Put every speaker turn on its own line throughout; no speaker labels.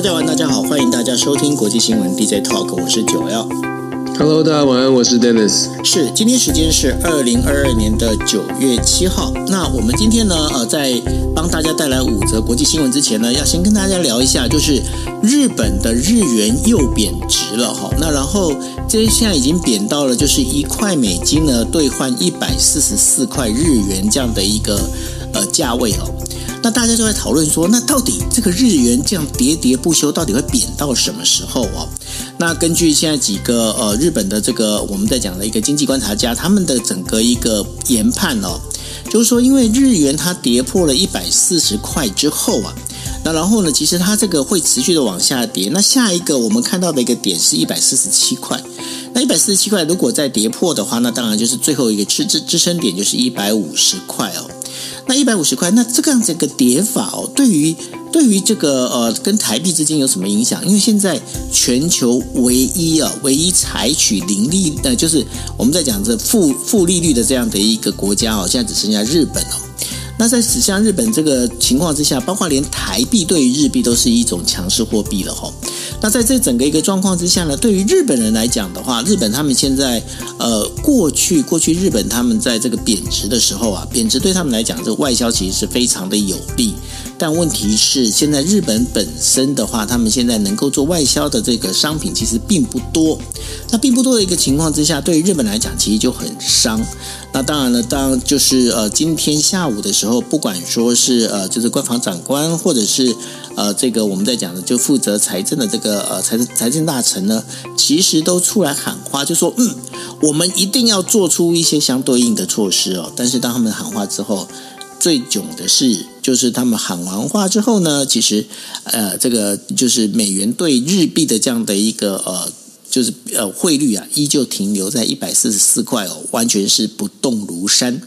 大家晚，大家好，欢迎大家收听国际新闻 DJ Talk，我是九 L。
Hello，大家晚安，我是 Dennis。
是，今天时间是二零二二年的九月七号。那我们今天呢，呃，在帮大家带来五则国际新闻之前呢，要先跟大家聊一下，就是日本的日元又贬值了哈。那然后这现在已经贬到了，就是一块美金呢兑换一百四十四块日元这样的一个呃价位哦。那大家就在讨论说，那到底这个日元这样喋喋不休，到底会贬到什么时候哦？那根据现在几个呃日本的这个我们在讲的一个经济观察家，他们的整个一个研判哦，就是说，因为日元它跌破了一百四十块之后啊，那然后呢，其实它这个会持续的往下跌。那下一个我们看到的一个点是一百四十七块。那一百四十七块如果再跌破的话，那当然就是最后一个支支支撑点就是一百五十块哦。那一百五十块，那这个样子一个跌法哦，对于对于这个呃跟台币之间有什么影响？因为现在全球唯一啊，唯一采取零利呃，就是我们在讲这负负利率的这样的一个国家哦，现在只剩下日本哦。那在指向日本这个情况之下，包括连台币对于日币都是一种强势货币了哈。那在这整个一个状况之下呢，对于日本人来讲的话，日本他们现在呃，过去过去日本他们在这个贬值的时候啊，贬值对他们来讲，这个外销其实是非常的有利。但问题是，现在日本本身的话，他们现在能够做外销的这个商品其实并不多。那并不多的一个情况之下，对于日本来讲，其实就很伤。那当然了，当就是呃，今天下午的时候，不管说是呃，就是官房长官，或者是呃，这个我们在讲的就负责财政的这个呃财政财政大臣呢，其实都出来喊话，就说嗯，我们一定要做出一些相对应的措施哦。但是当他们喊话之后，最囧的是，就是他们喊完话之后呢，其实，呃，这个就是美元兑日币的这样的一个呃，就是呃汇率啊，依旧停留在一百四十四块哦，完全是不动如山。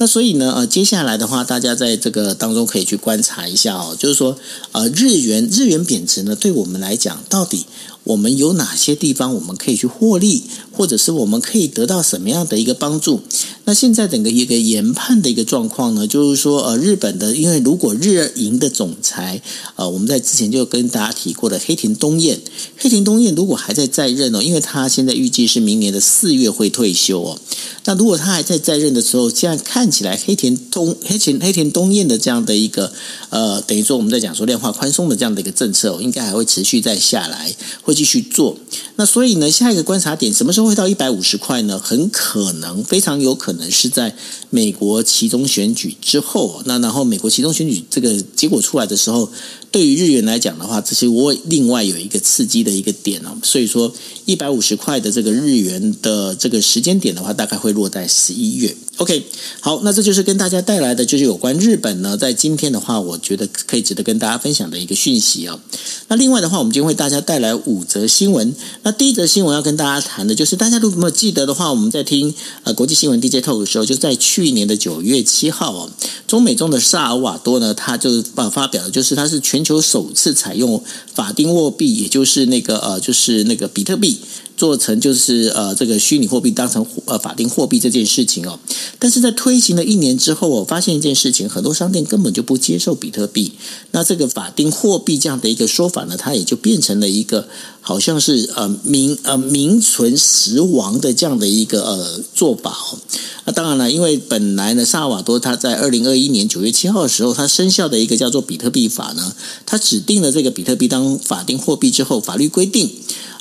那所以呢，呃，接下来的话，大家在这个当中可以去观察一下哦，就是说，呃，日元日元贬值呢，对我们来讲，到底我们有哪些地方我们可以去获利，或者是我们可以得到什么样的一个帮助？那现在整个一个研判的一个状况呢，就是说，呃，日本的，因为如果日银的总裁，呃，我们在之前就跟大家提过的黑田东彦，黑田东彦如果还在在任哦，因为他现在预计是明年的四月会退休哦。那如果他还在在任的时候，现在看起来黑田东黑田黑田东彦的这样的一个呃，等于说我们在讲说量化宽松的这样的一个政策，应该还会持续再下来，会继续做。那所以呢，下一个观察点什么时候会到一百五十块呢？很可能，非常有可能是在美国其中选举之后。那然后美国其中选举这个结果出来的时候。对于日元来讲的话，这是我另外有一个刺激的一个点哦，所以说一百五十块的这个日元的这个时间点的话，大概会落在十一月。OK，好，那这就是跟大家带来的就是有关日本呢，在今天的话，我觉得可以值得跟大家分享的一个讯息哦。那另外的话，我们今天为大家带来五则新闻。那第一则新闻要跟大家谈的就是，大家如果没有记得的话，我们在听呃国际新闻 DJ Talk 的时候，就在去年的九月七号哦，中美中的萨尔瓦多呢，他就发发表的就是他是全全球首次采用法定货币，也就是那个呃，就是那个比特币。做成就是呃这个虚拟货币当成呃法定货币这件事情哦，但是在推行了一年之后，我发现一件事情，很多商店根本就不接受比特币。那这个法定货币这样的一个说法呢，它也就变成了一个好像是呃名呃名存实亡的这样的一个呃做法哦。那当然了，因为本来呢，萨尔瓦多他在二零二一年九月七号的时候，他生效的一个叫做比特币法呢，他指定了这个比特币当法定货币之后，法律规定。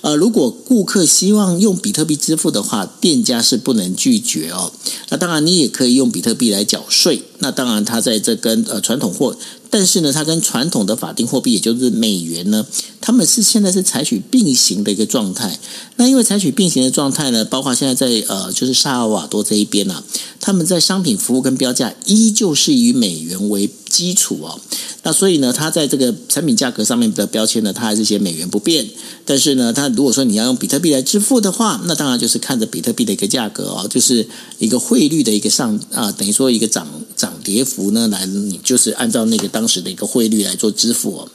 呃，如果顾客希望用比特币支付的话，店家是不能拒绝哦。那当然，你也可以用比特币来缴税。那当然，它在这跟呃传统货，但是呢，它跟传统的法定货币，也就是美元呢，他们是现在是采取并行的一个状态。那因为采取并行的状态呢，包括现在在呃，就是萨尔瓦多这一边啊，他们在商品服务跟标价依旧是以美元为基础哦。那所以呢，它在这个产品价格上面的标签呢，它还是写美元不变。但是呢，它如果说你要用比特币来支付的话，那当然就是看着比特币的一个价格哦，就是一个汇率的一个上啊，等于说一个涨涨跌幅呢，来你就是按照那个当时的一个汇率来做支付哦。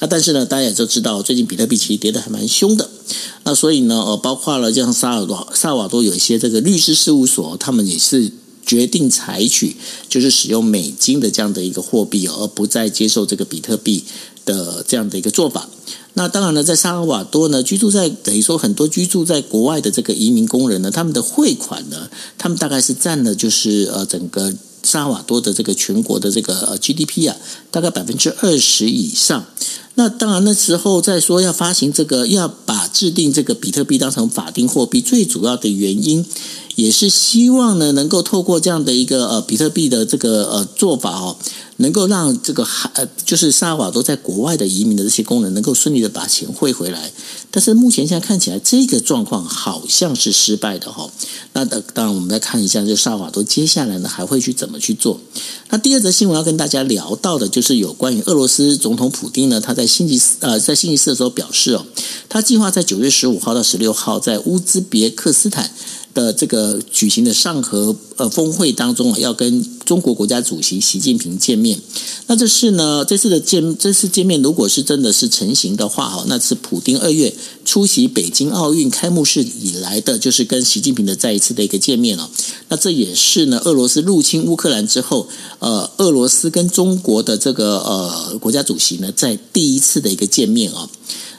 那但是呢，大家也都知道，最近比特币其实跌得还蛮凶的。那所以呢，呃，包括了像萨尔多萨瓦多有一些这个律师事务所，他们也是。决定采取就是使用美金的这样的一个货币，而不再接受这个比特币的这样的一个做法。那当然呢，在萨尔瓦多呢，居住在等于说很多居住在国外的这个移民工人呢，他们的汇款呢，他们大概是占了就是呃整个萨尔瓦多的这个全国的这个呃 GDP 啊，大概百分之二十以上。那当然那时候在说要发行这个，要把制定这个比特币当成法定货币，最主要的原因。也是希望呢，能够透过这样的一个呃比特币的这个呃做法哦，能够让这个还呃就是萨尔瓦多在国外的移民的这些工人能够顺利的把钱汇回来。但是目前现在看起来这个状况好像是失败的哈。那当然我们再看一下，就萨尔瓦多接下来呢还会去怎么去做？那第二则新闻要跟大家聊到的就是有关于俄罗斯总统普丁呢，他在星期四呃在星期四的时候表示哦，他计划在九月十五号到十六号在乌兹别克斯坦。的这个举行的上合呃峰会当中啊，要跟中国国家主席习近平见面。那这是呢，这次的见这次见面，如果是真的是成型的话哈，那是普丁二月出席北京奥运开幕式以来的，就是跟习近平的再一次的一个见面了。那这也是呢，俄罗斯入侵乌克兰之后，呃，俄罗斯跟中国的这个呃国家主席呢，在第一次的一个见面啊。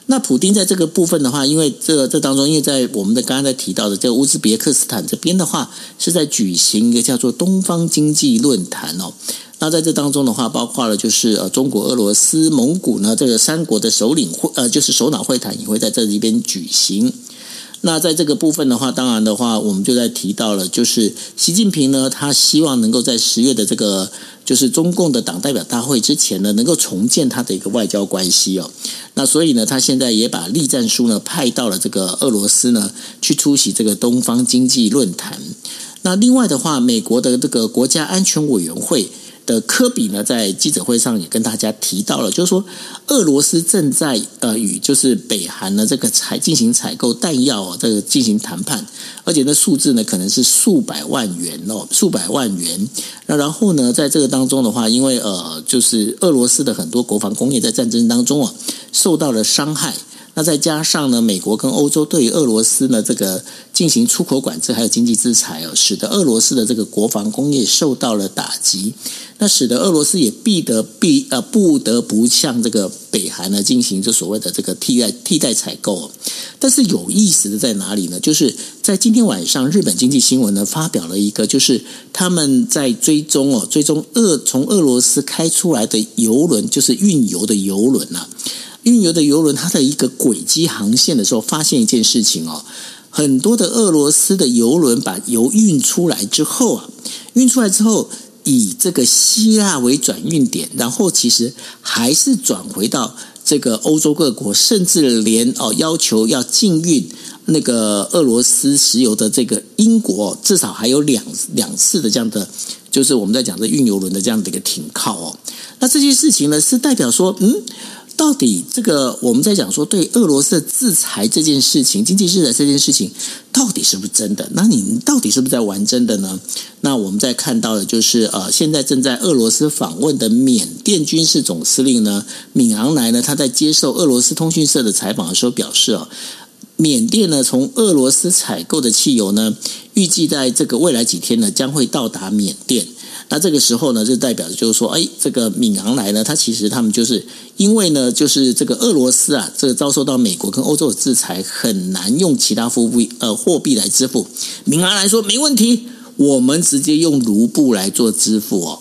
那普丁在这个部分的话，因为这这当中，因为在我们的刚刚在提到的这个乌兹别克斯坦这边的话，是在举行一个叫做东方经济论坛哦。那在这当中的话，包括了就是呃中国、俄罗斯、蒙古呢这个三国的首领会呃就是首脑会谈也会在这里边举行。那在这个部分的话，当然的话，我们就在提到了，就是习近平呢，他希望能够在十月的这个就是中共的党代表大会之前呢，能够重建他的一个外交关系哦。那所以呢，他现在也把栗战书呢派到了这个俄罗斯呢，去出席这个东方经济论坛。那另外的话，美国的这个国家安全委员会。的科比呢，在记者会上也跟大家提到了，就是说，俄罗斯正在呃与就是北韩呢这个采进行采购弹药哦，这个进行谈判，而且那数字呢可能是数百万元哦，数百万元。那然后呢，在这个当中的话，因为呃，就是俄罗斯的很多国防工业在战争当中啊受到了伤害。那再加上呢，美国跟欧洲对于俄罗斯呢这个进行出口管制，还有经济制裁哦，使得俄罗斯的这个国防工业受到了打击。那使得俄罗斯也必得必呃不得不向这个北韩呢进行这所谓的这个替代替代采购。但是有意思的在哪里呢？就是在今天晚上，日本经济新闻呢发表了一个，就是他们在追踪哦，追踪俄从俄罗斯开出来的油轮，就是运油的油轮呐。运油的油轮，它的一个轨迹航线的时候，发现一件事情哦，很多的俄罗斯的油轮把油运出来之后啊，运出来之后，以这个希腊为转运点，然后其实还是转回到这个欧洲各国，甚至连哦要求要禁运那个俄罗斯石油的这个英国，至少还有两两次的这样的，就是我们在讲的运油轮的这样的一个停靠哦。那这些事情呢，是代表说，嗯。到底这个我们在讲说对俄罗斯制裁这件事情，经济制裁这件事情，到底是不是真的？那你到底是不是在玩真的呢？那我们在看到的就是呃，现在正在俄罗斯访问的缅甸军事总司令呢，敏昂莱呢，他在接受俄罗斯通讯社的采访的时候表示哦，缅甸呢从俄罗斯采购的汽油呢，预计在这个未来几天呢将会到达缅甸。那这个时候呢，就代表着就是说，哎，这个敏昂莱呢，他其实他们就是因为呢，就是这个俄罗斯啊，这个遭受到美国跟欧洲的制裁，很难用其他货币呃货币来支付。敏昂莱说没问题，我们直接用卢布来做支付哦。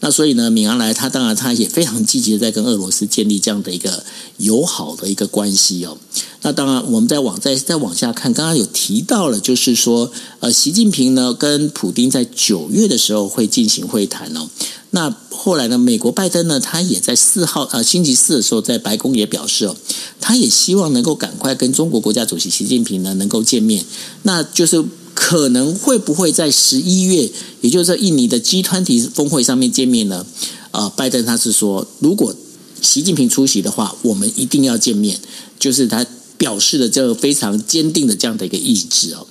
那所以呢，米昂莱他当然他也非常积极的在跟俄罗斯建立这样的一个友好的一个关系哦。那当然，我们再往再再往下看，刚刚有提到了，就是说，呃，习近平呢跟普丁在九月的时候会进行会谈哦。那后来呢，美国拜登呢，他也在四号呃星期四的时候在白宫也表示哦，他也希望能够赶快跟中国国家主席习近平呢能够见面。那就是可能会不会在十一月，也就是印尼的 G 团体峰会上面见面呢？呃，拜登他是说，如果习近平出席的话，我们一定要见面，就是他。表示了这个非常坚定的这样的一个意志哦。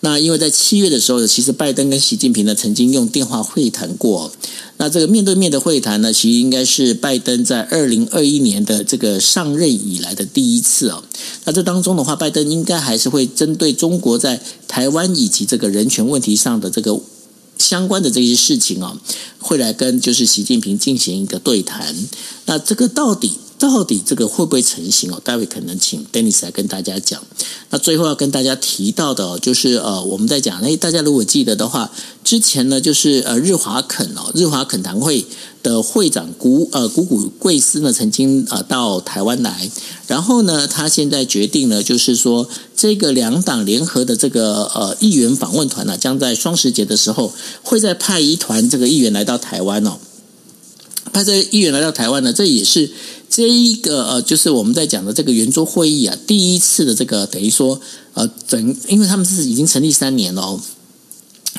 那因为在七月的时候，其实拜登跟习近平呢曾经用电话会谈过。那这个面对面的会谈呢，其实应该是拜登在二零二一年的这个上任以来的第一次哦。那这当中的话，拜登应该还是会针对中国在台湾以及这个人权问题上的这个相关的这些事情哦，会来跟就是习近平进行一个对谈。那这个到底？到底这个会不会成型哦？待会可能请 Dennis 来跟大家讲。那最后要跟大家提到的，就是呃，我们在讲，哎，大家如果记得的话，之前呢，就是呃，日华肯哦，日华肯堂会的会长古呃古古贵斯呢，曾经呃到台湾来，然后呢，他现在决定呢，就是说这个两党联合的这个呃议员访问团呢，将在双十节的时候，会再派一团这个议员来到台湾哦。派这议员来到台湾呢，这也是这一个呃，就是我们在讲的这个圆桌会议啊，第一次的这个等于说呃整，因为他们是已经成立三年了哦，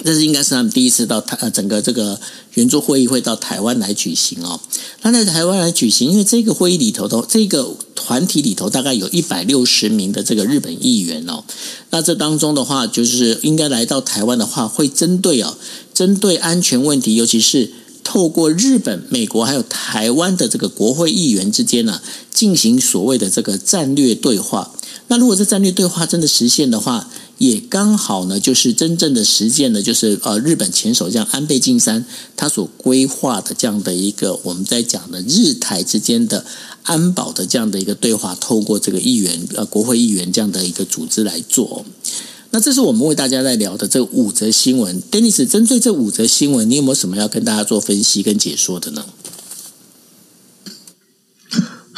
这是应该是他们第一次到台呃整个这个圆桌会议会到台湾来举行哦。那在台湾来举行，因为这个会议里头的这个团体里头大概有一百六十名的这个日本议员哦，那这当中的话，就是应该来到台湾的话，会针对哦，针对安全问题，尤其是。透过日本、美国还有台湾的这个国会议员之间呢、进行所谓的这个战略对话。那如果这战略对话真的实现的话，也刚好呢，就是真正的实践的，就是呃，日本前首相安倍晋三他所规划的这样的一个我们在讲的日台之间的安保的这样的一个对话，透过这个议员呃国会议员这样的一个组织来做。那这是我们为大家在聊的这五则新闻，Dennis，针对这五则新闻，你有没有什么要跟大家做分析跟解说的呢？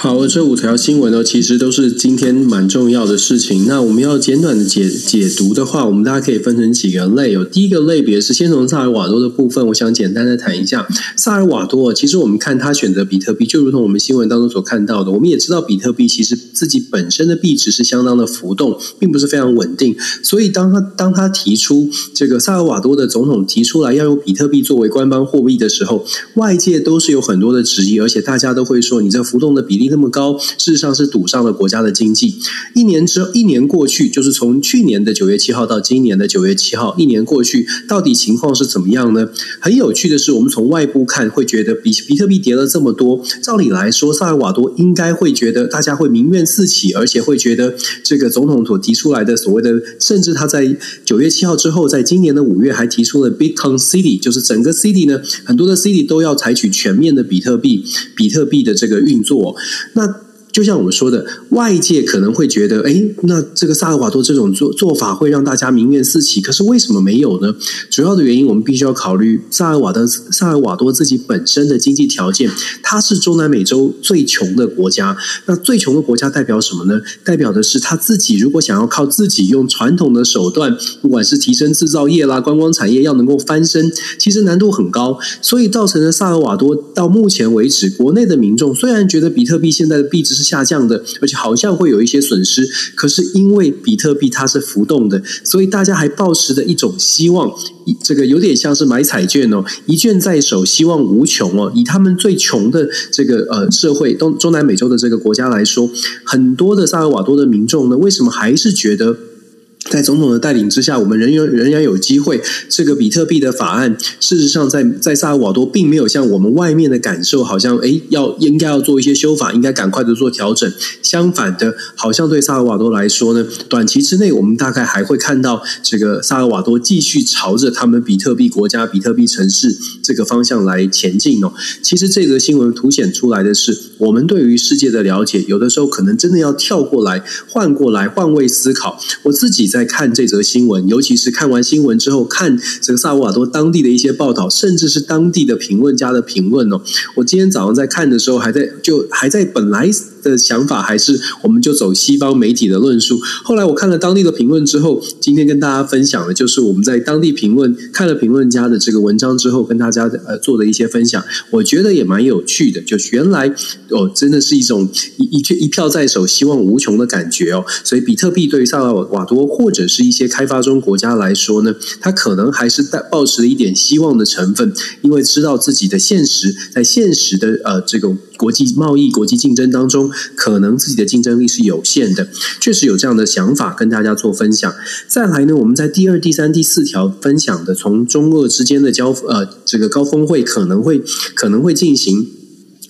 好，这五条新闻呢，其实都是今天蛮重要的事情。那我们要简短的解解读的话，我们大家可以分成几个类。有第一个类别是先从萨尔瓦多的部分，我想简单的谈一下萨尔瓦多。其实我们看他选择比特币，就如同我们新闻当中所看到的，我们也知道比特币其实自己本身的币值是相当的浮动，并不是非常稳定。所以当他当他提出这个萨尔瓦多的总统提出来要用比特币作为官方货币的时候，外界都是有很多的质疑，而且大家都会说你这浮动的比例。那么高，事实上是赌上了国家的经济。一年之，一年过去，就是从去年的九月七号到今年的九月七号，一年过去，到底情况是怎么样呢？很有趣的是，我们从外部看，会觉得比比特币跌了这么多，照理来说，萨尔瓦多应该会觉得大家会民怨四起，而且会觉得这个总统所提出来的所谓的，甚至他在九月七号之后，在今年的五月还提出了 Bitcoin City，就是整个 City 呢，很多的 City 都要采取全面的比特币，比特币的这个运作。那就像我们说的，外界可能会觉得，哎，那这个萨尔瓦多这种做做法会让大家民怨四起。可是为什么没有呢？主要的原因我们必须要考虑萨尔瓦的萨尔瓦多自己本身的经济条件，它是中南美洲最穷的国家。那最穷的国家代表什么呢？代表的是他自己如果想要靠自己用传统的手段，不管是提升制造业啦、观光产业，要能够翻身，其实难度很高。所以造成了萨尔瓦多到目前为止，国内的民众虽然觉得比特币现在的币值下降的，而且好像会有一些损失。可是因为比特币它是浮动的，所以大家还抱持着一种希望，这个有点像是买彩券哦，一券在手，希望无穷哦。以他们最穷的这个呃社会，东中南美洲的这个国家来说，很多的萨尔瓦多的民众呢，为什么还是觉得？在总统的带领之下，我们仍然仍然有机会。这个比特币的法案，事实上在在萨尔瓦多并没有像我们外面的感受，好像诶要应该要做一些修法，应该赶快的做调整。相反的，好像对萨尔瓦多来说呢，短期之内我们大概还会看到这个萨尔瓦多继续朝着他们比特币国家、比特币城市这个方向来前进哦。其实这则新闻凸显出来的是，我们对于世界的了解，有的时候可能真的要跳过来、换过来、换位思考。我自己。在在看这则新闻，尤其是看完新闻之后，看这个萨尔瓦多当地的一些报道，甚至是当地的评论家的评论哦。我今天早上在看的时候，还在就还在本来的想法，还是我们就走西方媒体的论述。后来我看了当地的评论之后，今天跟大家分享的就是我们在当地评论看了评论家的这个文章之后，跟大家呃做的一些分享。我觉得也蛮有趣的，就原来哦，真的是一种一一一票在手，希望无穷的感觉哦。所以比特币对于萨尔瓦多或者是一些开发中国家来说呢，它可能还是带抱持了一点希望的成分，因为知道自己的现实，在现实的呃这个国际贸易、国际竞争当中，可能自己的竞争力是有限的。确实有这样的想法跟大家做分享。再来呢，我们在第二、第三、第四条分享的，从中俄之间的交呃这个高峰会可能会可能会进行。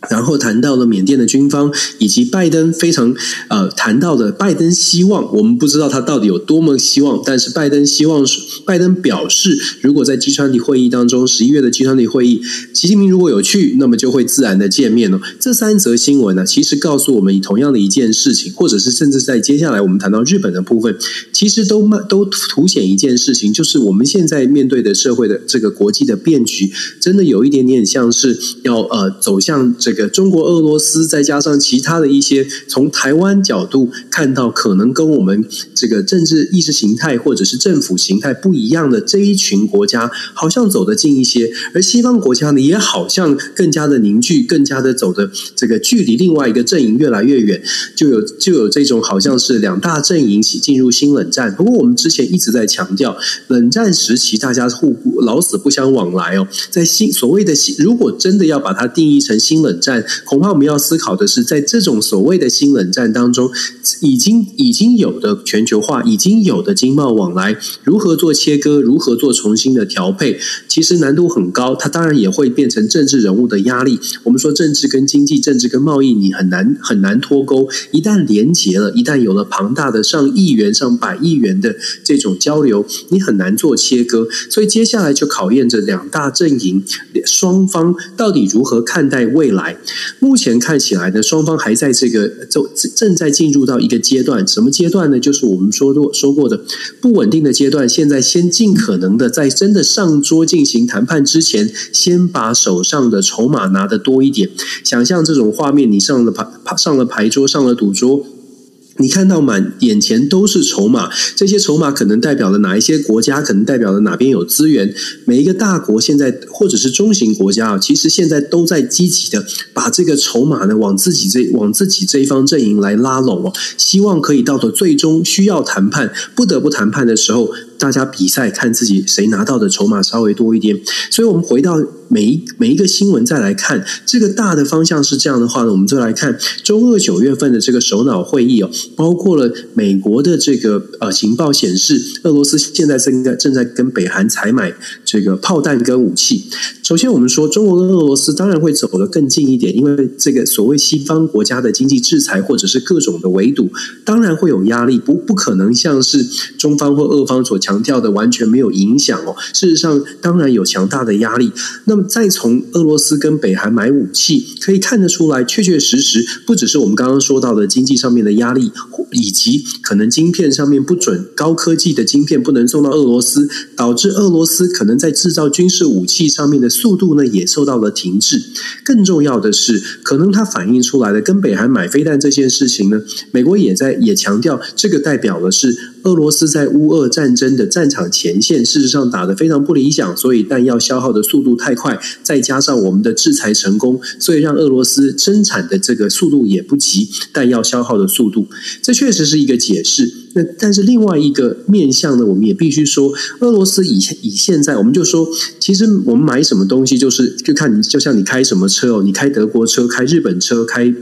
然后谈到了缅甸的军方，以及拜登非常呃谈到的拜登希望，我们不知道他到底有多么希望，但是拜登希望是，拜登表示，如果在 G20 会议当中，十一月的 G20 会议，习近平如果有去，那么就会自然的见面了。这三则新闻呢，其实告诉我们同样的一件事情，或者是甚至在接下来我们谈到日本的部分，其实都慢都凸显一件事情，就是我们现在面对的社会的这个国际的变局，真的有一点点像是要呃走向这。个中国、俄罗斯，再加上其他的一些从台湾角度看到可能跟我们这个政治意识形态或者是政府形态不一样的这一群国家，好像走得近一些，而西方国家呢，也好像更加的凝聚，更加的走的这个距离另外一个阵营越来越远，就有就有这种好像是两大阵营起进入新冷战。不过我们之前一直在强调，冷战时期大家互不老死不相往来哦，在新所谓的新，如果真的要把它定义成新冷战，恐怕我们要思考的是，在这种所谓的新冷战当中，已经已经有的全球化，已经有的经贸往来，如何做切割，如何做重新的调配，其实难度很高。它当然也会变成政治人物的压力。我们说政治跟经济、政治跟贸易，你很难很难脱钩。一旦连结了，一旦有了庞大的上亿元、上百亿元的这种交流，你很难做切割。所以接下来就考验着两大阵营双方到底如何看待未来。目前看起来呢，双方还在这个正正在进入到一个阶段，什么阶段呢？就是我们说过说过的不稳定的阶段。现在先尽可能的在真的上桌进行谈判之前，先把手上的筹码拿得多一点。想象这种画面，你上了牌上了牌桌，上了赌桌。你看到满眼前都是筹码，这些筹码可能代表了哪一些国家？可能代表了哪边有资源？每一个大国现在或者是中型国家啊，其实现在都在积极的把这个筹码呢往自己这往自己这一方阵营来拉拢哦，希望可以到的最终需要谈判，不得不谈判的时候。大家比赛看自己谁拿到的筹码稍微多一点，所以我们回到每一每一个新闻再来看这个大的方向是这样的话呢，我们就来看周二九月份的这个首脑会议哦，包括了美国的这个呃情报显示，俄罗斯现在正在正在跟北韩采买这个炮弹跟武器。首先，我们说中国跟俄罗斯当然会走得更近一点，因为这个所谓西方国家的经济制裁或者是各种的围堵，当然会有压力，不不可能像是中方或俄方所强强调的完全没有影响哦。事实上，当然有强大的压力。那么，再从俄罗斯跟北韩买武器，可以看得出来，确确实实不只是我们刚刚说到的经济上面的压力，以及可能晶片上面不准高科技的晶片不能送到俄罗斯，导致俄罗斯可能在制造军事武器上面的。速度呢也受到了停滞。更重要的是，可能它反映出来的跟北韩买飞弹这件事情呢，美国也在也强调，这个代表的是俄罗斯在乌俄战争的战场前线，事实上打得非常不理想，所以弹药消耗的速度太快，再加上我们的制裁成功，所以让俄罗斯生产的这个速度也不及弹药消耗的速度。这确实是一个解释。那但是另外一个面向呢，我们也必须说，俄罗斯以以现在，我们就说，其实我们买什么东西，就是就看你，就像你开什么车哦，你开德国车、开日本车、开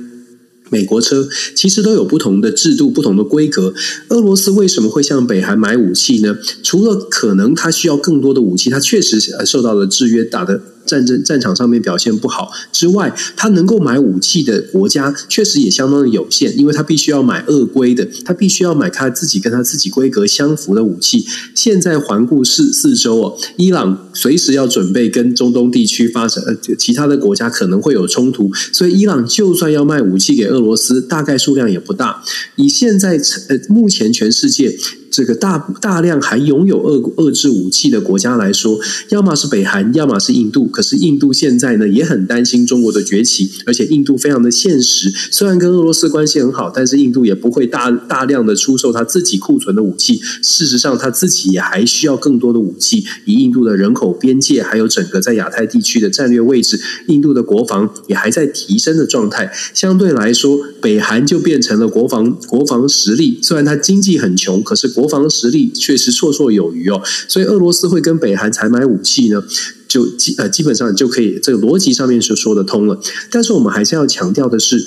美国车，其实都有不同的制度、不同的规格。俄罗斯为什么会向北韩买武器呢？除了可能他需要更多的武器，他确实受到了制约，打的。战争战场上面表现不好之外，他能够买武器的国家确实也相当的有限，因为他必须要买俄规的，他必须要买他自己跟他自己规格相符的武器。现在环顾四四周哦，伊朗随时要准备跟中东地区发生，呃，其他的国家可能会有冲突，所以伊朗就算要卖武器给俄罗斯，大概数量也不大。以现在呃目前全世界。这个大大量还拥有遏遏制武器的国家来说，要么是北韩，要么是印度。可是印度现在呢也很担心中国的崛起，而且印度非常的现实。虽然跟俄罗斯关系很好，但是印度也不会大大量的出售他自己库存的武器。事实上，他自己也还需要更多的武器。以印度的人口、边界，还有整个在亚太地区的战略位置，印度的国防也还在提升的状态。相对来说，北韩就变成了国防国防实力。虽然他经济很穷，可是。国防实力确实绰绰有余哦，所以俄罗斯会跟北韩采买武器呢，就基呃基本上就可以这个逻辑上面就说得通了。但是我们还是要强调的是，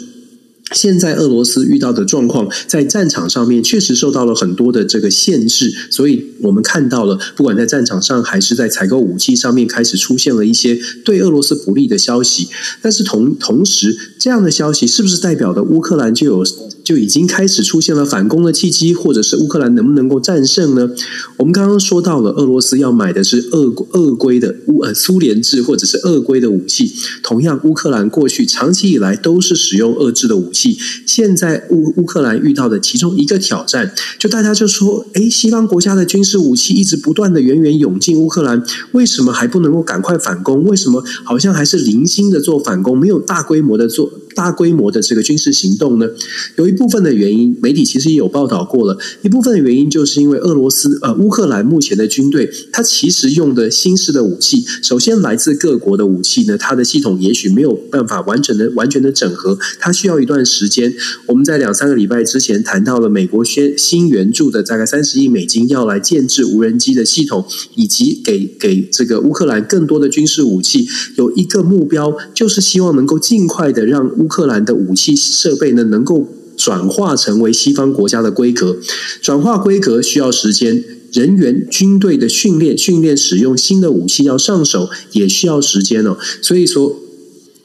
现在俄罗斯遇到的状况，在战场上面确实受到了很多的这个限制，所以我们看到了，不管在战场上还是在采购武器上面，开始出现了一些对俄罗斯不利的消息。但是同同时，这样的消息是不是代表的乌克兰就有就已经开始出现了反攻的契机，或者是乌克兰能不能够战胜呢？我们刚刚说到了，俄罗斯要买的是俄俄规的乌呃苏联制或者是俄规的武器，同样乌克兰过去长期以来都是使用俄制的武器。现在乌乌克兰遇到的其中一个挑战，就大家就说，诶，西方国家的军事武器一直不断的源源涌进乌克兰，为什么还不能够赶快反攻？为什么好像还是零星的做反攻，没有大规模的做？大规模的这个军事行动呢，有一部分的原因，媒体其实也有报道过了。一部分的原因就是因为俄罗斯呃乌克兰目前的军队，它其实用的新式的武器，首先来自各国的武器呢，它的系统也许没有办法完整的完全的整合，它需要一段时间。我们在两三个礼拜之前谈到了美国宣新援助的大概三十亿美金，要来建置无人机的系统，以及给给这个乌克兰更多的军事武器，有一个目标，就是希望能够尽快的让。乌克兰的武器设备呢，能够转化成为西方国家的规格，转化规格需要时间，人员军队的训练，训练使用新的武器要上手也需要时间哦。所以说，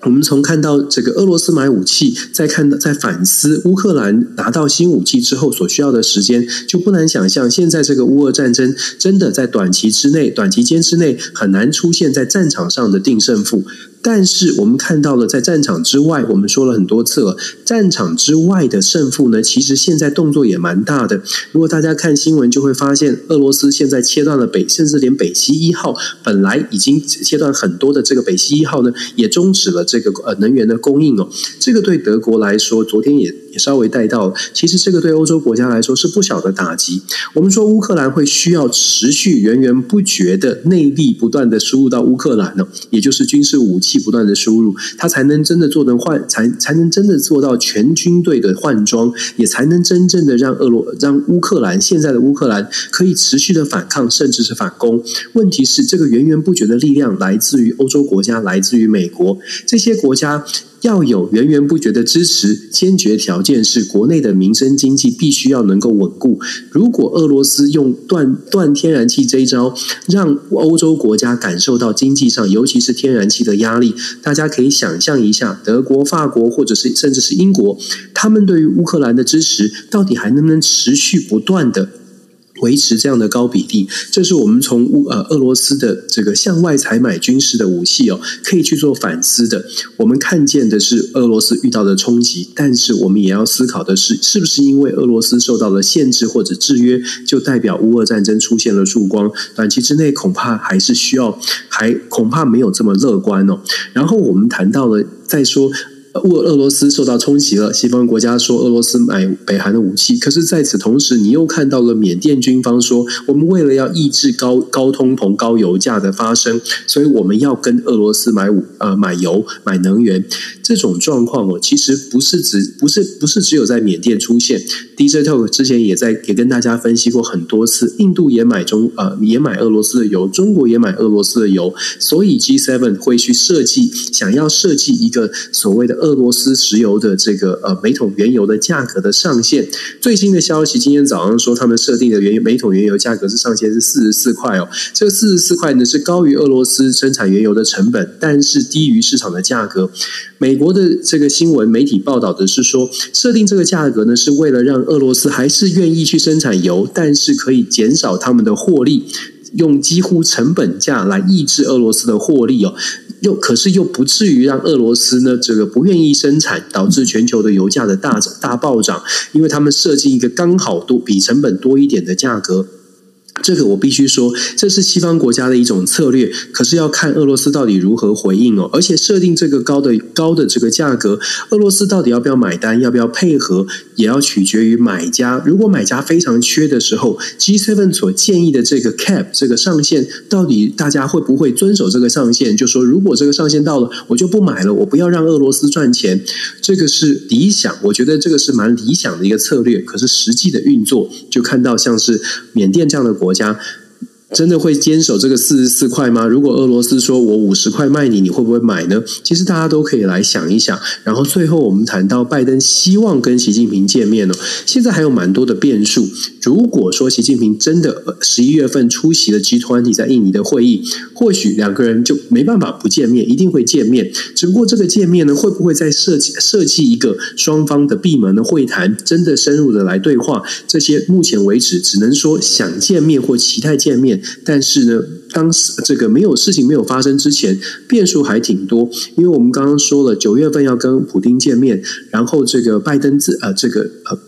我们从看到这个俄罗斯买武器，再看到再反思乌克兰拿到新武器之后所需要的时间，就不难想象，现在这个乌俄战争真的在短期之内、短期间之内很难出现在战场上的定胜负。但是我们看到了，在战场之外，我们说了很多次了，战场之外的胜负呢，其实现在动作也蛮大的。如果大家看新闻，就会发现，俄罗斯现在切断了北，甚至连北溪一号本来已经切断很多的这个北溪一号呢，也终止了这个呃能源的供应哦。这个对德国来说，昨天也稍微带到，其实这个对欧洲国家来说是不小的打击。我们说乌克兰会需要持续源源不绝的内力不断的输入到乌克兰呢，也就是军事武器。不断的输入，它才能真的做成换，才才能真的做到全军队的换装，也才能真正的让俄罗让乌克兰现在的乌克兰可以持续的反抗，甚至是反攻。问题是，这个源源不绝的力量来自于欧洲国家，来自于美国这些国家。要有源源不绝的支持，坚决条件是国内的民生经济必须要能够稳固。如果俄罗斯用断断天然气这一招，让欧洲国家感受到经济上，尤其是天然气的压力，大家可以想象一下，德国、法国或者是甚至是英国，他们对于乌克兰的支持，到底还能不能持续不断的？维持这样的高比例，这是我们从乌呃俄罗斯的这个向外采买军事的武器哦，可以去做反思的。我们看见的是俄罗斯遇到的冲击，但是我们也要思考的是，是不是因为俄罗斯受到了限制或者制约，就代表乌俄战争出现了曙光？短期之内恐怕还是需要，还恐怕没有这么乐观哦。然后我们谈到了，再说。乌俄罗斯受到冲击了，西方国家说俄罗斯买北韩的武器，可是在此同时，你又看到了缅甸军方说，我们为了要抑制高高通膨、高油价的发生，所以我们要跟俄罗斯买武呃买油、买能源。这种状况哦，其实不是只不是不是只有在缅甸出现。DJ Talk 之前也在也跟大家分析过很多次，印度也买中呃也买俄罗斯的油，中国也买俄罗斯的油，所以 G7 会去设计，想要设计一个所谓的俄俄罗斯石油的这个呃每桶原油的价格的上限。最新的消息，今天早上说他们设定的原油每桶原油价格是上限是四十四块哦，这个四十四块呢是高于俄罗斯生产原油的成本，但是低于市场的价格。美国的这个新闻媒体报道的是说，设定这个价格呢，是为了让俄罗斯还是愿意去生产油，但是可以减少他们的获利，用几乎成本价来抑制俄罗斯的获利哦。又可是又不至于让俄罗斯呢这个不愿意生产，导致全球的油价的大涨大暴涨，因为他们设计一个刚好多比成本多一点的价格。这个我必须说，这是西方国家的一种策略，可是要看俄罗斯到底如何回应哦。而且设定这个高的高的这个价格，俄罗斯到底要不要买单，要不要配合，也要取决于买家。如果买家非常缺的时候，G7 所建议的这个 cap 这个上限，到底大家会不会遵守这个上限？就说如果这个上限到了，我就不买了，我不要让俄罗斯赚钱。这个是理想，我觉得这个是蛮理想的一个策略。可是实际的运作，就看到像是缅甸这样的国。国家真的会坚守这个四十四块吗？如果俄罗斯说我五十块卖你，你会不会买呢？其实大家都可以来想一想。然后最后我们谈到拜登希望跟习近平见面呢，现在还有蛮多的变数。如果说习近平真的十一月份出席了 G20 在印尼的会议，或许两个人就没办法不见面，一定会见面。只不过这个见面呢，会不会再设计设计一个双方的闭门的会谈，真的深入的来对话？这些目前为止只能说想见面或期待见面。但是呢，当时这个没有事情没有发生之前，变数还挺多。因为我们刚刚说了，九月份要跟普丁见面，然后这个拜登自呃这个呃。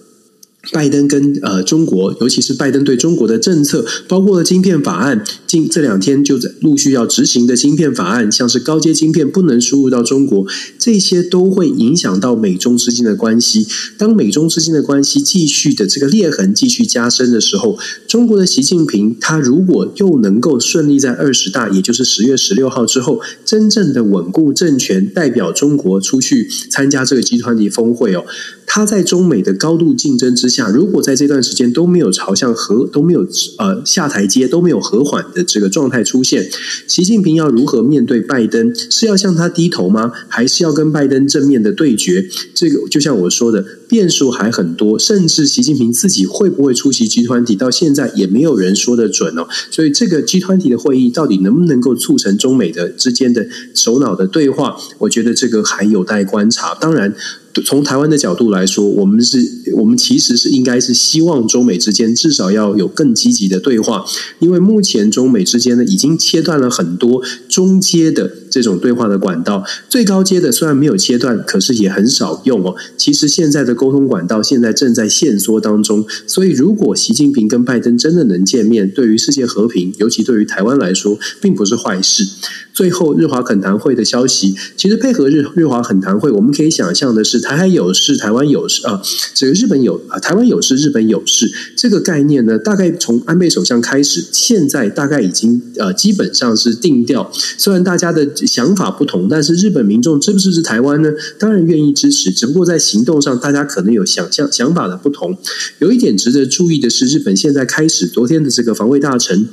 拜登跟呃中国，尤其是拜登对中国的政策，包括了晶片法案，近这两天就在陆续要执行的晶片法案，像是高阶晶片不能输入到中国，这些都会影响到美中之间的关系。当美中之间的关系继续的这个裂痕继续加深的时候，中国的习近平他如果又能够顺利在二十大，也就是十月十六号之后，真正的稳固政权，代表中国出去参加这个集团体峰会哦。他在中美的高度竞争之下，如果在这段时间都没有朝向和都没有呃下台阶，都没有和缓的这个状态出现，习近平要如何面对拜登？是要向他低头吗？还是要跟拜登正面的对决？这个就像我说的，变数还很多，甚至习近平自己会不会出席集团体到现在也没有人说得准哦。所以这个集团体的会议到底能不能够促成中美的之间的首脑的对话？我觉得这个还有待观察。当然。从台湾的角度来说，我们是，我们其实是应该是希望中美之间至少要有更积极的对话，因为目前中美之间呢已经切断了很多中阶的这种对话的管道，最高阶的虽然没有切断，可是也很少用哦。其实现在的沟通管道现在正在限缩当中，所以如果习近平跟拜登真的能见面，对于世界和平，尤其对于台湾来说，并不是坏事。最后，日华恳谈会的消息，其实配合日日华恳谈会，我们可以想象的是，台海有事，台湾有事啊，这个日本有啊，台湾有事，日本有事，这个概念呢，大概从安倍首相开始，现在大概已经呃，基本上是定调。虽然大家的想法不同，但是日本民众支不支持台湾呢？当然愿意支持，只不过在行动上，大家可能有想象想法的不同。有一点值得注意的是，日本现在开始，昨天的这个防卫大臣。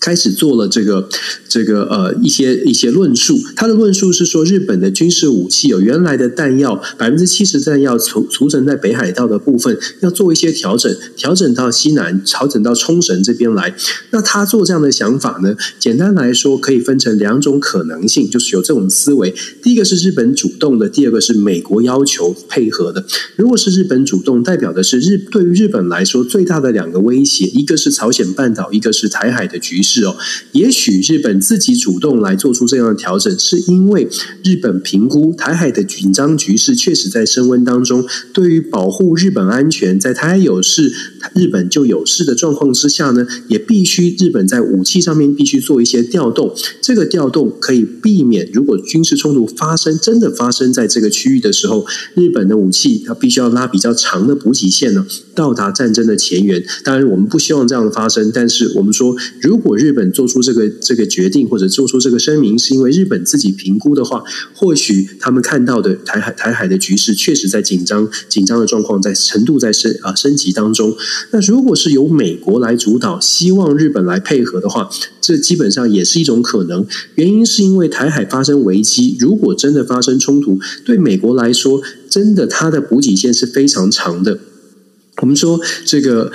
开始做了这个这个呃一些一些论述，他的论述是说，日本的军事武器有原来的弹药百分之七十弹药储储存在北海道的部分，要做一些调整，调整到西南，调整到冲绳这边来。那他做这样的想法呢？简单来说，可以分成两种可能性，就是有这种思维。第一个是日本主动的，第二个是美国要求配合的。如果是日本主动，代表的是日对于日本来说最大的两个威胁，一个是朝鲜半岛，一个是台海的局势。是哦，也许日本自己主动来做出这样的调整，是因为日本评估台海的紧张局势确实在升温当中。对于保护日本安全，在台海有事，日本就有事的状况之下呢，也必须日本在武器上面必须做一些调动。这个调动可以避免，如果军事冲突发生，真的发生在这个区域的时候，日本的武器它必须要拉比较长的补给线呢，到达战争的前缘。当然，我们不希望这样的发生，但是我们说，如果日本做出这个这个决定或者做出这个声明，是因为日本自己评估的话，或许他们看到的台海台海的局势确实在紧张紧张的状况，在程度在升啊升级当中。那如果是由美国来主导，希望日本来配合的话，这基本上也是一种可能。原因是因为台海发生危机，如果真的发生冲突，对美国来说，真的它的补给线是非常长的。我们说这个。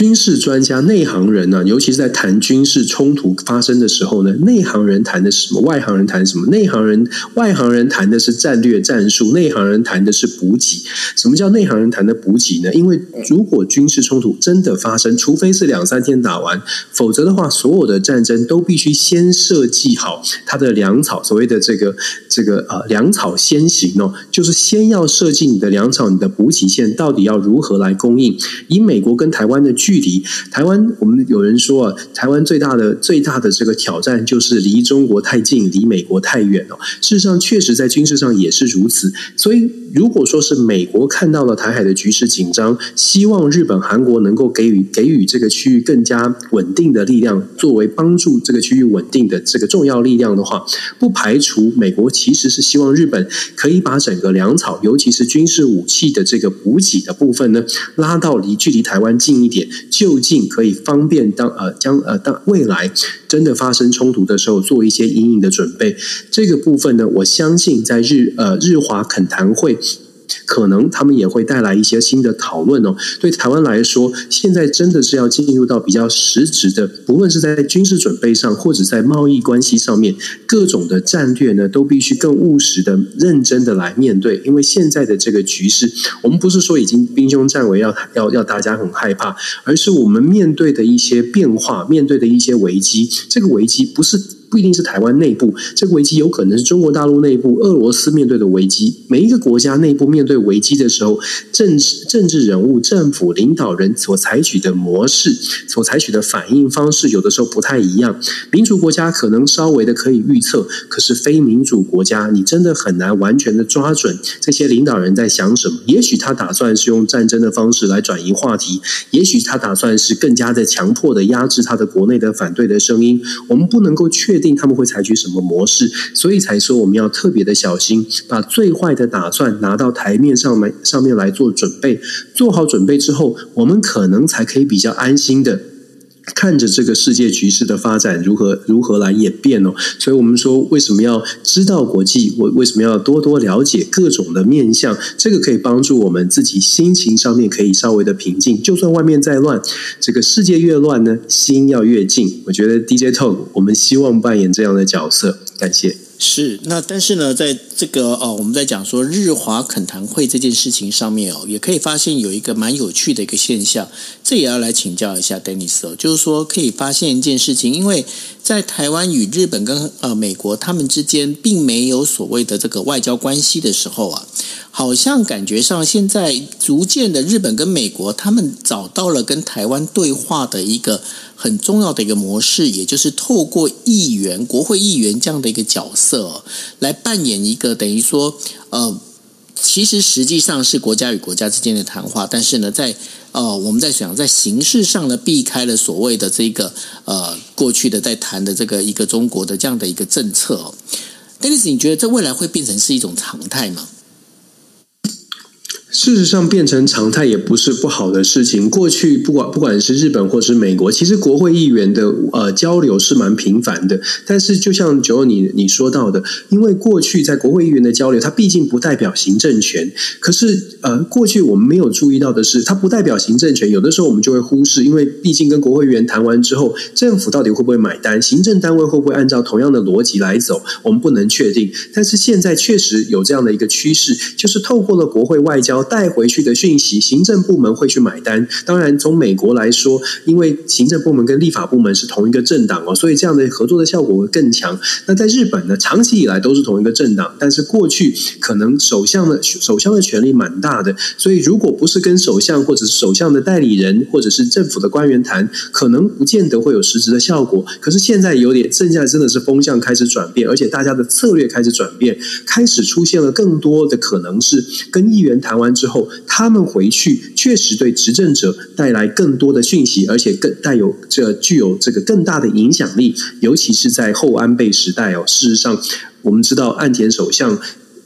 军事专家、内行人呢、尤其是在谈军事冲突发生的时候呢，内行人谈的是什么？外行人谈什么？内行人、外行人谈的是战略战术，内行人谈的是补给。什么叫内行人谈的补给呢？因为如果军事冲突真的发生，除非是两三天打完，否则的话，所有的战争都必须先设计好它的粮草，所谓的这个这个呃粮草先行哦，就是先要设计你的粮草，你的补给线到底要如何来供应。以美国跟台湾的距距离台湾，我们有人说啊，台湾最大的最大的这个挑战就是离中国太近，离美国太远哦。事实上，确实在军事上也是如此。所以，如果说是美国看到了台海的局势紧张，希望日本、韩国能够给予给予这个区域更加稳定的力量，作为帮助这个区域稳定的这个重要力量的话，不排除美国其实是希望日本可以把整个粮草，尤其是军事武器的这个补给的部分呢，拉到离距离台湾近一点。就近可以方便当呃将呃当未来真的发生冲突的时候做一些隐隐的准备。这个部分呢，我相信在日呃日华恳谈会。可能他们也会带来一些新的讨论哦。对台湾来说，现在真的是要进入到比较实质的，不论是在军事准备上，或者在贸易关系上面，各种的战略呢，都必须更务实的、认真的来面对。因为现在的这个局势，我们不是说已经兵凶战危要，要要要大家很害怕，而是我们面对的一些变化，面对的一些危机，这个危机不是。不一定是台湾内部，这个危机有可能是中国大陆内部、俄罗斯面对的危机。每一个国家内部面对危机的时候，政治政治人物、政府领导人所采取的模式、所采取的反应方式，有的时候不太一样。民主国家可能稍微的可以预测，可是非民主国家，你真的很难完全的抓准这些领导人在想什么。也许他打算是用战争的方式来转移话题，也许他打算是更加的强迫的压制他的国内的反对的声音。我们不能够确定他们会采取什么模式，所以才说我们要特别的小心，把最坏的打算拿到台面上来上面来做准备。做好准备之后，我们可能才可以比较安心的。看着这个世界局势的发展如何如何来演变哦，所以我们说为什么要知道国际？为为什么要多多了解各种的面相？这个可以帮助我们自己心情上面可以稍微的平静。就算外面再乱，这个世界越乱呢，心要越静。我觉得 DJ Talk 我们希望扮演这样的角色。感谢。
是，那但是呢，在这个哦，我们在讲说日华恳谈会这件事情上面哦，也可以发现有一个蛮有趣的一个现象，这也要来请教一下 Dennis 哦，就是说可以发现一件事情，因为在台湾与日本跟呃美国他们之间并没有所谓的这个外交关系的时候啊，好像感觉上现在逐渐的日本跟美国他们找到了跟台湾对话的一个。很重要的一个模式，也就是透过议员、国会议员这样的一个角色，来扮演一个等于说，呃，其实实际上是国家与国家之间的谈话，但是呢，在呃，我们在想，在形式上呢，避开了所谓的这个呃过去的在谈的这个一个中国的这样的一个政策。Dennis，你觉得这未来会变成是一种常态吗？
事实上，变成常态也不是不好的事情。过去不管不管是日本或是美国，其实国会议员的呃交流是蛮频繁的。但是，就像九你你说到的，因为过去在国会议员的交流，它毕竟不代表行政权。可是，呃，过去我们没有注意到的是，它不代表行政权。有的时候我们就会忽视，因为毕竟跟国会议员谈完之后，政府到底会不会买单，行政单位会不会按照同样的逻辑来走，我们不能确定。但是现在确实有这样的一个趋势，就是透过了国会外交。带回去的讯息，行政部门会去买单。当然，从美国来说，因为行政部门跟立法部门是同一个政党哦，所以这样的合作的效果会更强。那在日本呢，长期以来都是同一个政党，但是过去可能首相的首相的权力蛮大的，所以如果不是跟首相或者是首相的代理人或者是政府的官员谈，可能不见得会有实质的效果。可是现在有点，现在真的是风向开始转变，而且大家的策略开始转变，开始出现了更多的可能是跟议员谈完。之后，他们回去确实对执政者带来更多的讯息，而且更带有这具有这个更大的影响力，尤其是在后安倍时代哦。事实上，我们知道岸田首相。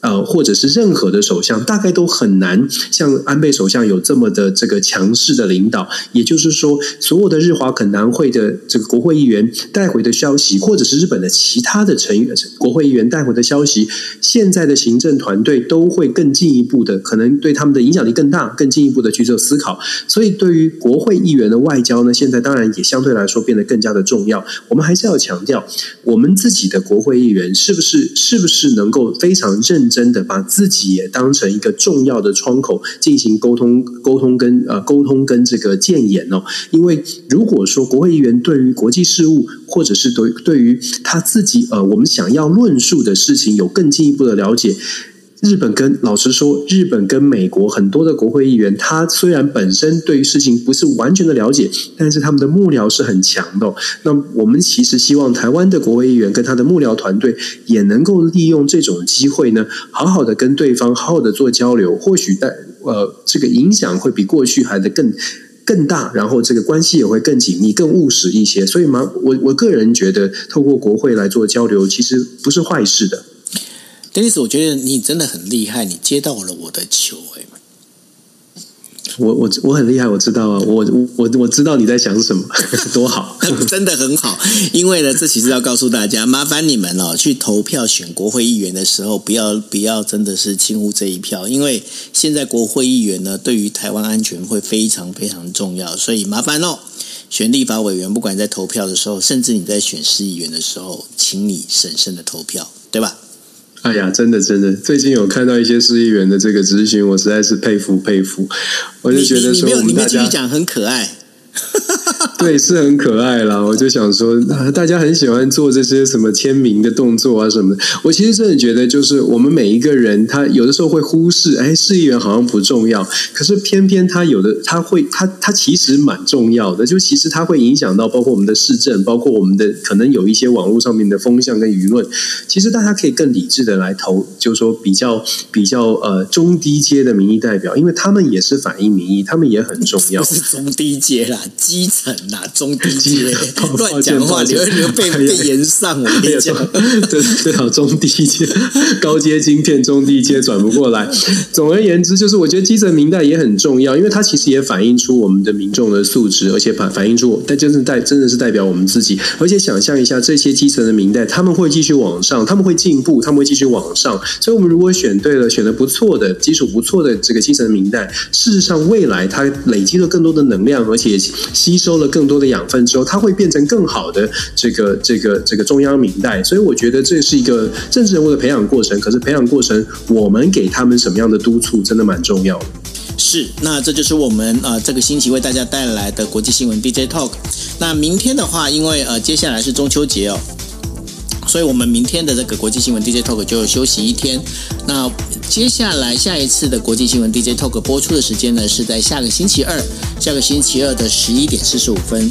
呃，或者是任何的首相，大概都很难像安倍首相有这么的这个强势的领导。也就是说，所有的日华恳谈会的这个国会议员带回的消息，或者是日本的其他的成员国会议员带回的消息，现在的行政团队都会更进一步的，可能对他们的影响力更大，更进一步的去做思考。所以，对于国会议员的外交呢，现在当然也相对来说变得更加的重要。我们还是要强调，我们自己的国会议员是不是是不是能够非常认真。的把自己也当成一个重要的窗口进行沟通、沟通跟呃沟通跟这个建言哦。因为如果说国会议员对于国际事务，或者是对对于他自己呃我们想要论述的事情有更进一步的了解。日本跟老实说，日本跟美国很多的国会议员，他虽然本身对于事情不是完全的了解，但是他们的幕僚是很强的。那我们其实希望台湾的国会议员跟他的幕僚团队也能够利用这种机会呢，好好的跟对方好好的做交流，或许在呃这个影响会比过去还得更更大，然后这个关系也会更紧密、更务实一些。所以嘛，我我个人觉得，透过国会来做交流，其实不是坏事的。
Dennis，我觉得你真的很厉害，你接到了我的球，哎，
我我我很厉害，我知道啊，我我我知道你在想什么，多好，
真的很好。因为呢，这其实要告诉大家，麻烦你们哦，去投票选国会议员的时候，不要不要真的是轻忽这一票，因为现在国会议员呢，对于台湾安全会非常非常重要，所以麻烦哦，选立法委员，不管在投票的时候，甚至你在选市议员的时候，请你审慎的投票，对吧？
哎呀，真的真的，最近有看到一些市议员的这个咨询，我实在是佩服佩服。我就觉得说我们大家
讲很可爱。
对，是很可爱啦。我就想说，大家很喜欢做这些什么签名的动作啊什么的。我其实真的觉得，就是我们每一个人，他有的时候会忽视，哎，市议员好像不重要，可是偏偏他有的，他会，他他其实蛮重要的。就其实他会影响到，包括我们的市政，包括我们的可能有一些网络上面的风向跟舆论。其实大家可以更理智的来投，就是说比较比较呃中低阶的民意代表，因为他们也是反映民意，他们也很重要。
不是中低阶啦，基层。呐中低阶乱讲话，你会你会被被延上。我跟你讲，
对对好，中低阶、高阶晶片，中低阶转不过来。总而言之，就是我觉得基层民代也很重要，因为它其实也反映出我们的民众的素质，而且反反映出，但真正代真的是代表我们自己。而且想象一下，这些基层的民代，他们会继续往上，他们会进步，他们会继续往上。所以，我们如果选对了，选的不错的基础不错的这个基层的民代，事实上未来它累积了更多的能量，而且吸收了。更多的养分之后，它会变成更好的这个这个这个中央明代，所以我觉得这是一个政治人物的培养过程。可是培养过程，我们给他们什么样的督促，真的蛮重要。
是，那这就是我们呃这个星期为大家带来的国际新闻 DJ Talk。那明天的话，因为呃接下来是中秋节哦。所以我们明天的这个国际新闻 DJ Talk 就休息一天。那接下来下一次的国际新闻 DJ Talk 播出的时间呢，是在下个星期二，下个星期二的十一点四十五分。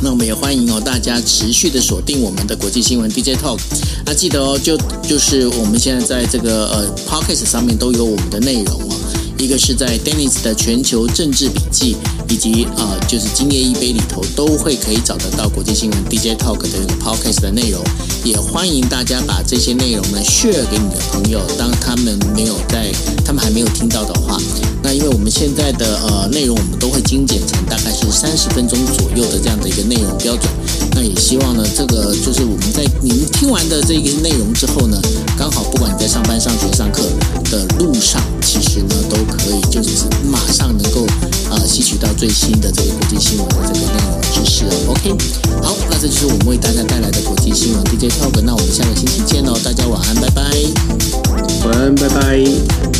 那我们也欢迎哦，大家持续的锁定我们的国际新闻 DJ Talk。那记得哦，就就是我们现在在这个呃 Podcast 上面都有我们的内容哦。一个是在 Dennis 的全球政治笔记，以及、呃，就是今夜一杯里头都会可以找得到国际新闻 DJ Talk 的这个 Podcast 的内容。也欢迎大家把这些内容呢 share 给你的朋友，当他们没有在，他们还没有听到的话，那因为我们现在的呃内容，我们都会精简成大概是三十分钟左右的这样的一个内容标准。那也希望呢，这个就是我们在你们听完的这个内容之后呢，刚好不管你在上班、上学、上课的路上，其实呢都。可以，就是马上能够啊吸取到最新的这个国际新闻的这个内容知识。OK，好，那这就是我们为大家带来的国际新闻 DJ Talk。那我们下个星期见喽，大家晚安，拜拜。
晚安，拜拜。